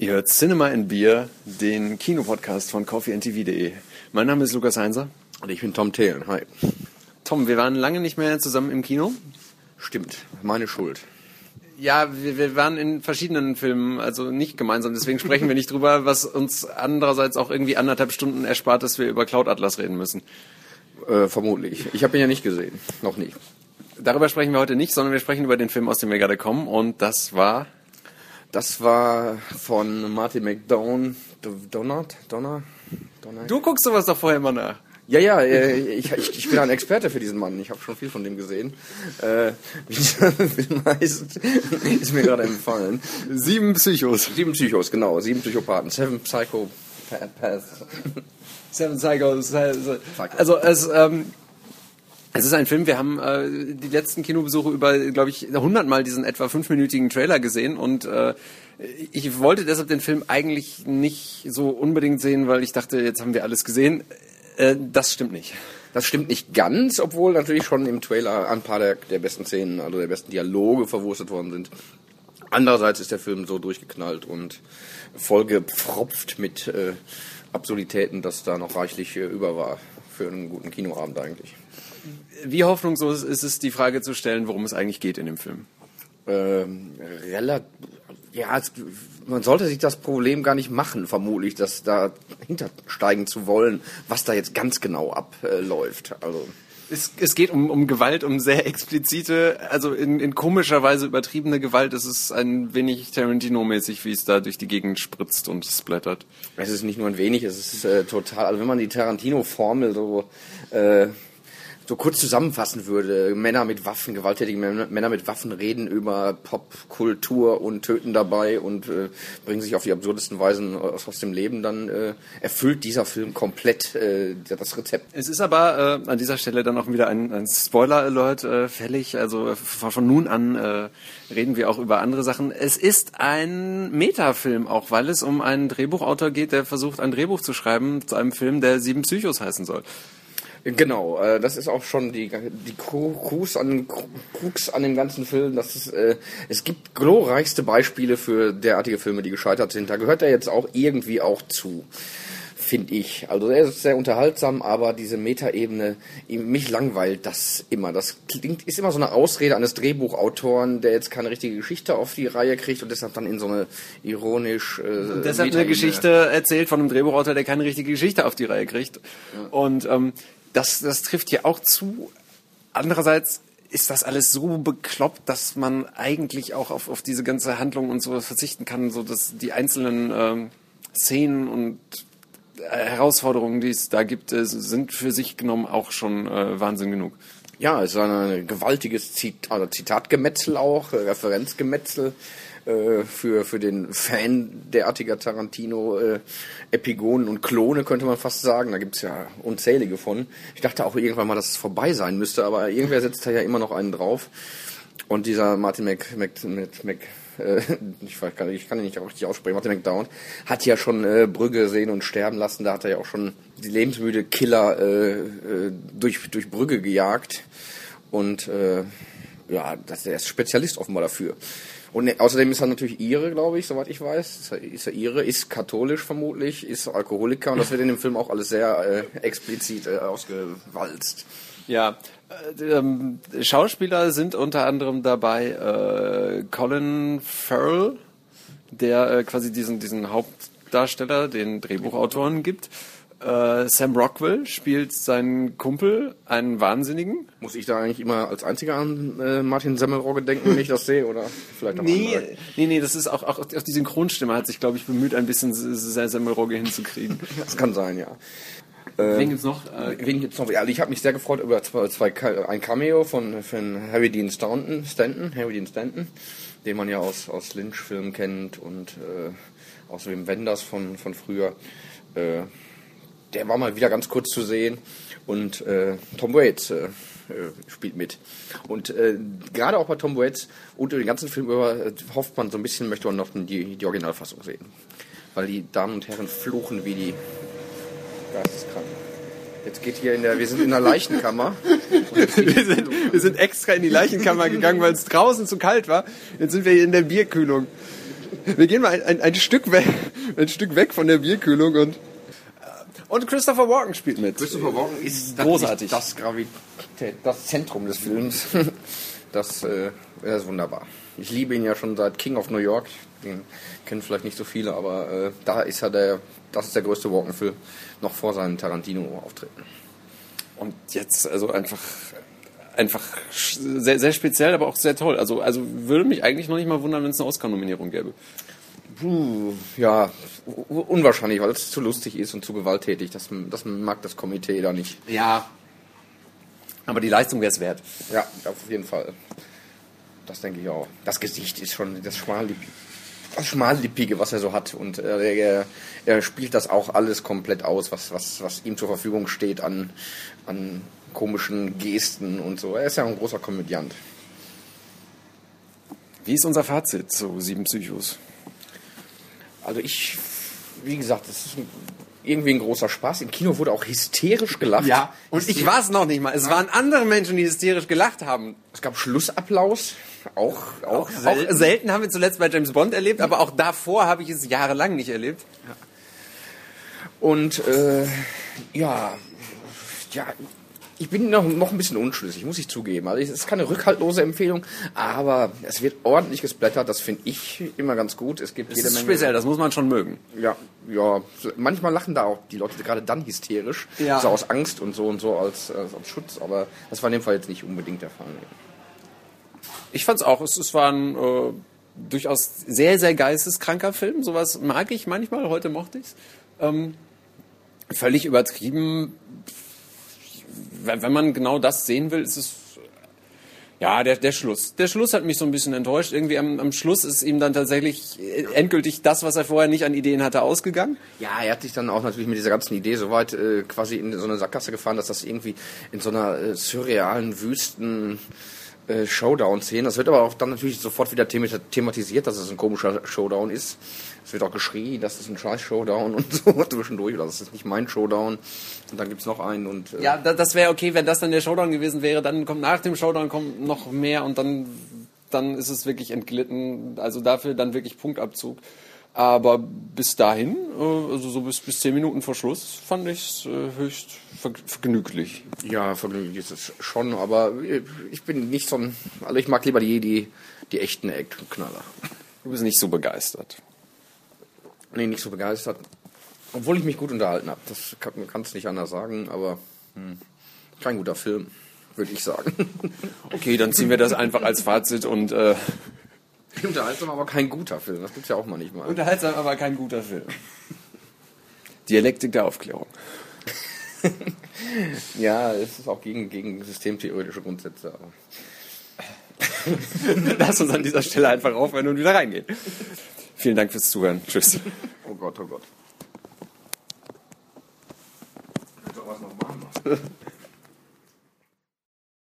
Ihr hört Cinema in Beer, den Kinopodcast von coffeeandtv.de. Mein Name ist Lukas Heinzer. Und ich bin Tom Thelen. Hi. Tom, wir waren lange nicht mehr zusammen im Kino. Stimmt, meine Schuld. Ja, wir, wir waren in verschiedenen Filmen, also nicht gemeinsam, deswegen sprechen wir nicht drüber, was uns andererseits auch irgendwie anderthalb Stunden erspart, dass wir über Cloud Atlas reden müssen. Äh, vermutlich. Ich habe ihn ja nicht gesehen. Noch nicht. Darüber sprechen wir heute nicht, sondern wir sprechen über den Film, aus dem wir gerade kommen. Und das war. Das war von Martin McDonough. Donald? Donner? Donner? Du guckst sowas doch vorher immer nach. Ja, ja, äh, ich, ich, ich bin ein Experte für diesen Mann. Ich habe schon viel von dem gesehen. Äh, wie dieser Film heißt, ist mir gerade empfallen. Sieben Psychos. Sieben Psychos, genau. Sieben Psychopathen. Seven Psychopaths. Seven Psychos. Also es, ähm, es ist ein Film, wir haben äh, die letzten Kinobesuche über, glaube ich, hundertmal diesen etwa fünfminütigen Trailer gesehen und äh, ich wollte deshalb den Film eigentlich nicht so unbedingt sehen, weil ich dachte, jetzt haben wir alles gesehen. Äh, das stimmt nicht. Das stimmt nicht ganz, obwohl natürlich schon im Trailer ein paar der, der besten Szenen, also der besten Dialoge verwurstet worden sind. Andererseits ist der Film so durchgeknallt und vollgepfropft mit äh, Absurditäten, dass da noch reichlich äh, über war für einen guten Kinoabend eigentlich. Wie hoffnungslos ist es, die Frage zu stellen, worum es eigentlich geht in dem Film? Ähm, relativ, ja, es, man sollte sich das Problem gar nicht machen, vermutlich, dass da hintersteigen zu wollen, was da jetzt ganz genau abläuft. Also es, es geht um, um Gewalt, um sehr explizite, also in, in komischer Weise übertriebene Gewalt. Es ist ein wenig Tarantino-mäßig, wie es da durch die Gegend spritzt und splattert. Es ist nicht nur ein wenig, es ist äh, total, also wenn man die Tarantino-Formel so äh, so kurz zusammenfassen würde, Männer mit Waffen, gewalttätige Männer mit Waffen reden über Popkultur und töten dabei und äh, bringen sich auf die absurdesten Weisen aus, aus dem Leben, dann äh, erfüllt dieser Film komplett äh, das Rezept. Es ist aber äh, an dieser Stelle dann auch wieder ein, ein Spoiler-Alert äh, fällig. Also von, von nun an äh, reden wir auch über andere Sachen. Es ist ein Metafilm, auch weil es um einen Drehbuchautor geht, der versucht, ein Drehbuch zu schreiben zu einem Film, der Sieben Psychos heißen soll. Genau, äh, das ist auch schon die, die Krux an, Krux an dem ganzen Film. Dass es, äh, es gibt glorreichste Beispiele für derartige Filme, die gescheitert sind. Da gehört er jetzt auch irgendwie auch zu, finde ich. Also er ist sehr unterhaltsam, aber diese Metaebene, mich langweilt das immer. Das klingt, ist immer so eine Ausrede eines Drehbuchautoren, der jetzt keine richtige Geschichte auf die Reihe kriegt und deshalb dann in so eine ironisch. Äh, und deshalb eine Geschichte erzählt von einem Drehbuchautor, der keine richtige Geschichte auf die Reihe kriegt. Ja. Und ähm, das, das trifft hier auch zu. Andererseits ist das alles so bekloppt, dass man eigentlich auch auf, auf diese ganze Handlung und so verzichten kann, so dass die einzelnen ähm, Szenen und äh, Herausforderungen, die es da gibt, äh, sind für sich genommen auch schon äh, Wahnsinn genug. Ja, es ist ein gewaltiges Zit also Zitatgemetzel auch, Referenzgemetzel äh, für, für den Fan derartiger Tarantino-Epigonen äh, und Klone, könnte man fast sagen. Da gibt's ja unzählige von. Ich dachte auch irgendwann mal, dass es vorbei sein müsste, aber irgendwer setzt da ja immer noch einen drauf. Und dieser Martin Mc, Mc, Mc, Mc äh, ich, weiß gar nicht, ich kann ihn nicht richtig aussprechen, Martin McDowell, hat ja schon äh, Brügge sehen und sterben lassen. Da hat er ja auch schon die lebensmüde Killer äh, äh, durch, durch Brügge gejagt. Und äh, ja, das, der ist Spezialist offenbar dafür. Und außerdem ist er natürlich Ire, glaube ich, soweit ich weiß. Ist er, Ire, ist katholisch vermutlich, ist Alkoholiker und das wird in dem Film auch alles sehr äh, explizit äh, ausgewalzt. Ja, äh, ähm, Schauspieler sind unter anderem dabei äh, Colin Farrell, der äh, quasi diesen, diesen Hauptdarsteller, den Drehbuchautoren gibt. Äh, Sam Rockwell spielt seinen Kumpel, einen Wahnsinnigen. Muss ich da eigentlich immer als einziger an äh, Martin Semmelrogge denken, wenn ich das sehe? Oder vielleicht auch nee, nee, nee, das ist auch, auch, auch die Synchronstimme hat sich, glaube ich, bemüht, ein bisschen Semmelrogge hinzukriegen. das kann sein, ja. Äh, wen gibt's noch? Äh, wen gibt's noch? Ja, also ich habe mich sehr gefreut über zwei, zwei, ein Cameo von, von Harry Dean Stanton, Stanton, Harry Dean Stanton, den man ja aus, aus Lynch-Filmen kennt und äh, aus dem Wenders von, von früher. Äh, der war mal wieder ganz kurz zu sehen und äh, Tom Waits äh, äh, spielt mit. Und äh, gerade auch bei Tom Waits und den ganzen Film über äh, hofft man so ein bisschen, möchte man noch die, die Originalfassung sehen. Weil die Damen und Herren fluchen wie die Geisteskranken. Jetzt geht hier in der, wir sind in der Leichenkammer. wir, sind, wir sind extra in die Leichenkammer gegangen, weil es draußen zu kalt war. Jetzt sind wir hier in der Bierkühlung. wir gehen mal ein, ein, ein, Stück weg, ein Stück weg von der Bierkühlung und und Christopher Walken spielt mit. Christopher Walken ist großartig. Das Gravität, das Zentrum des Films. Das, äh, das ist wunderbar. Ich liebe ihn ja schon seit King of New York. Den kennen vielleicht nicht so viele, aber äh, da ist er der, das ist der größte Walken-Film noch vor seinen Tarantino-Auftritten. Und jetzt also einfach einfach sehr, sehr speziell, aber auch sehr toll. Also, also würde mich eigentlich noch nicht mal wundern, wenn es eine Oscar-Nominierung gäbe. Puh, ja, unwahrscheinlich, weil es zu lustig ist und zu gewalttätig. Das, das mag das Komitee da nicht. Ja. Aber die Leistung wäre es wert. Ja, auf jeden Fall. Das denke ich auch. Das Gesicht ist schon das Schmallippige, das Schmallippige was er so hat. Und äh, er, er, spielt das auch alles komplett aus, was, was, was ihm zur Verfügung steht an, an komischen Gesten und so. Er ist ja ein großer Komödiant. Wie ist unser Fazit zu Sieben Psychos? Also ich, wie gesagt, das ist irgendwie ein großer Spaß. Im Kino wurde auch hysterisch gelacht. Ja, und ich war es noch nicht mal. Es waren andere Menschen, die hysterisch gelacht haben. Es gab Schlussapplaus. Auch, auch, auch, selten. auch selten haben wir zuletzt bei James Bond erlebt, aber auch davor habe ich es jahrelang nicht erlebt. Ja. Und äh, ja, ja, ich bin noch, noch ein bisschen unschlüssig, muss ich zugeben. Also es ist keine rückhaltlose Empfehlung, aber es wird ordentlich gesplattert, das finde ich immer ganz gut. Es gibt das jede ist Menge. Speziell, das muss man schon mögen. Ja, ja. Manchmal lachen da auch die Leute gerade dann hysterisch, ja. so aus Angst und so und so als, als, als Schutz, aber das war in dem Fall jetzt nicht unbedingt der Fall. Ich fand's auch, es, es war ein äh, durchaus sehr, sehr geisteskranker Film. Sowas mag ich manchmal, heute mochte ich's. Ähm, völlig übertrieben wenn man genau das sehen will, ist es ja, der, der Schluss. Der Schluss hat mich so ein bisschen enttäuscht. Irgendwie am, am Schluss ist ihm dann tatsächlich endgültig das, was er vorher nicht an Ideen hatte, ausgegangen. Ja, er hat sich dann auch natürlich mit dieser ganzen Idee so weit äh, quasi in so eine Sackgasse gefahren, dass das irgendwie in so einer äh, surrealen Wüsten äh, Showdown-Szenen. Das wird aber auch dann natürlich sofort wieder thematisiert, dass es ein komischer Showdown ist. Es wird auch geschrien, das ist ein scheiß Showdown und so zwischendurch. Das ist nicht mein Showdown. Und dann gibt es noch einen. Und, äh ja, das wäre okay, wenn das dann der Showdown gewesen wäre. Dann kommt nach dem Showdown kommt noch mehr und dann, dann ist es wirklich entglitten. Also dafür dann wirklich Punktabzug. Aber bis dahin, äh, also so bis, bis zehn Minuten vor Schluss, fand ich es äh, höchst vergnüglich. Ja, vergnüglich ist es schon, aber ich bin nicht so ein. Also ich mag lieber die, die, die echten Actionknaller. Du bist nicht so begeistert. Nee, nicht so begeistert. Obwohl ich mich gut unterhalten habe. Das kann man es nicht anders sagen, aber hm, kein guter Film, würde ich sagen. Okay, dann ziehen wir das einfach als Fazit und äh, Unterhaltsam, aber kein guter Film. Das gibt's ja auch mal nicht mal. Unterhaltsam, aber kein guter Film. Dialektik der Aufklärung. ja, es ist auch gegen, gegen systemtheoretische Grundsätze. Aber. Lass uns an dieser Stelle einfach aufhören und wieder reingehen. Vielen Dank fürs Zuhören. Tschüss. Oh Gott, oh Gott. Ich was noch machen.